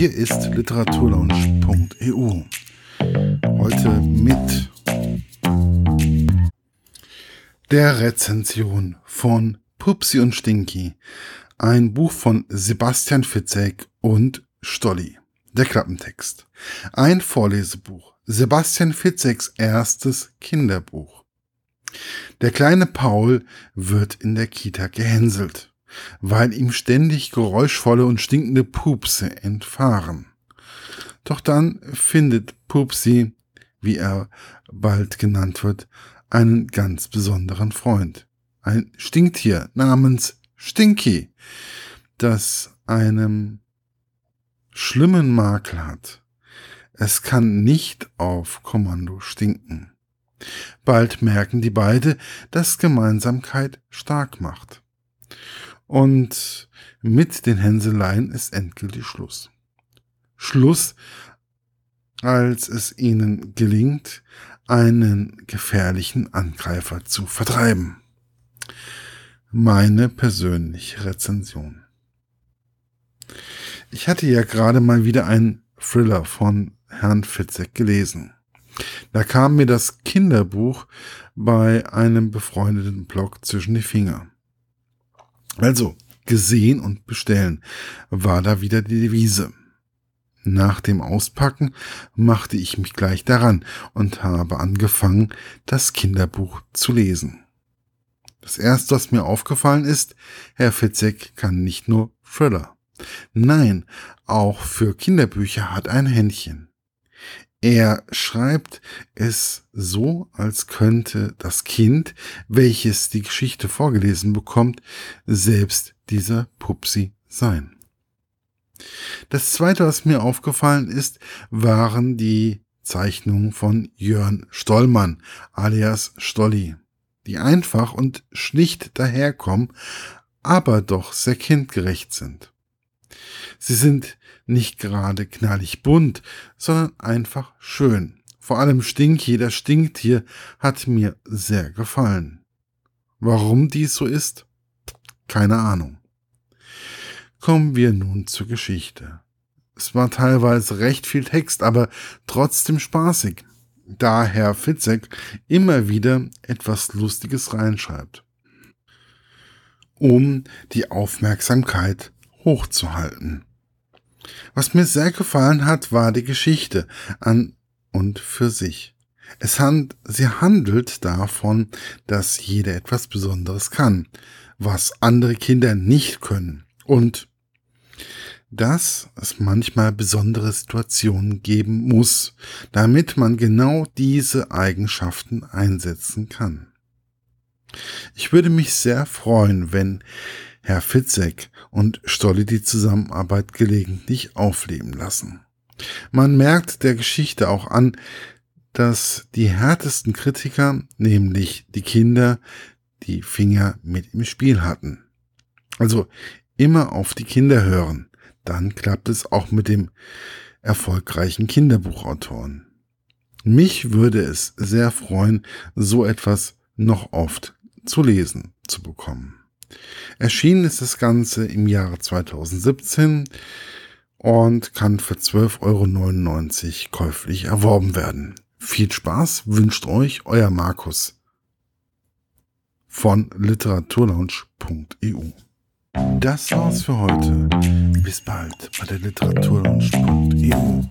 Hier ist literaturlaunch.eu. Heute mit der Rezension von Pupsi und Stinky. Ein Buch von Sebastian Fitzek und Stolli. Der Klappentext. Ein Vorlesebuch. Sebastian Fitzeks erstes Kinderbuch. Der kleine Paul wird in der Kita gehänselt, weil ihm ständig geräuschvolle und stinkende Pupse entfahren. Doch dann findet Pupsi, wie er bald genannt wird, einen ganz besonderen Freund. Ein Stinktier namens Stinky, das einem schlimmen Makel hat. Es kann nicht auf Kommando stinken. Bald merken die beide, dass Gemeinsamkeit stark macht. Und mit den Hänseleien ist endgültig Schluss. Schluss, als es ihnen gelingt, einen gefährlichen Angreifer zu vertreiben. Meine persönliche Rezension. Ich hatte ja gerade mal wieder einen Thriller von Herrn Fitzek gelesen. Da kam mir das Kinderbuch bei einem befreundeten Blog zwischen die Finger. Also, gesehen und bestellen war da wieder die Devise. Nach dem Auspacken machte ich mich gleich daran und habe angefangen, das Kinderbuch zu lesen. Das erste, was mir aufgefallen ist, Herr Fitzek kann nicht nur Thriller. Nein, auch für Kinderbücher hat ein Händchen. Er schreibt es so, als könnte das Kind, welches die Geschichte vorgelesen bekommt, selbst dieser Pupsi sein. Das zweite, was mir aufgefallen ist, waren die Zeichnungen von Jörn Stollmann alias Stolli, die einfach und schlicht daherkommen, aber doch sehr kindgerecht sind. Sie sind nicht gerade knallig bunt, sondern einfach schön. Vor allem Stinky, das Stinktier, hat mir sehr gefallen. Warum dies so ist? Keine Ahnung. Kommen wir nun zur Geschichte. Es war teilweise recht viel Text, aber trotzdem spaßig, da Herr Fitzek immer wieder etwas Lustiges reinschreibt, um die Aufmerksamkeit hochzuhalten. Was mir sehr gefallen hat, war die Geschichte an und für sich. Es hand, sie handelt davon, dass jeder etwas Besonderes kann, was andere Kinder nicht können. Und dass es manchmal besondere Situationen geben muss, damit man genau diese Eigenschaften einsetzen kann. Ich würde mich sehr freuen, wenn Herr Fitzek und Stolli die Zusammenarbeit gelegentlich aufleben lassen. Man merkt der Geschichte auch an, dass die härtesten Kritiker, nämlich die Kinder, die Finger mit im Spiel hatten. Also immer auf die Kinder hören, dann klappt es auch mit dem erfolgreichen Kinderbuchautoren. Mich würde es sehr freuen, so etwas noch oft zu lesen zu bekommen. Erschienen ist das Ganze im Jahre 2017 und kann für 12,99 Euro käuflich erworben werden. Viel Spaß wünscht euch euer Markus von literaturlaunch.eu. Das war's für heute. Bis bald bei der literaturlaunch.eu.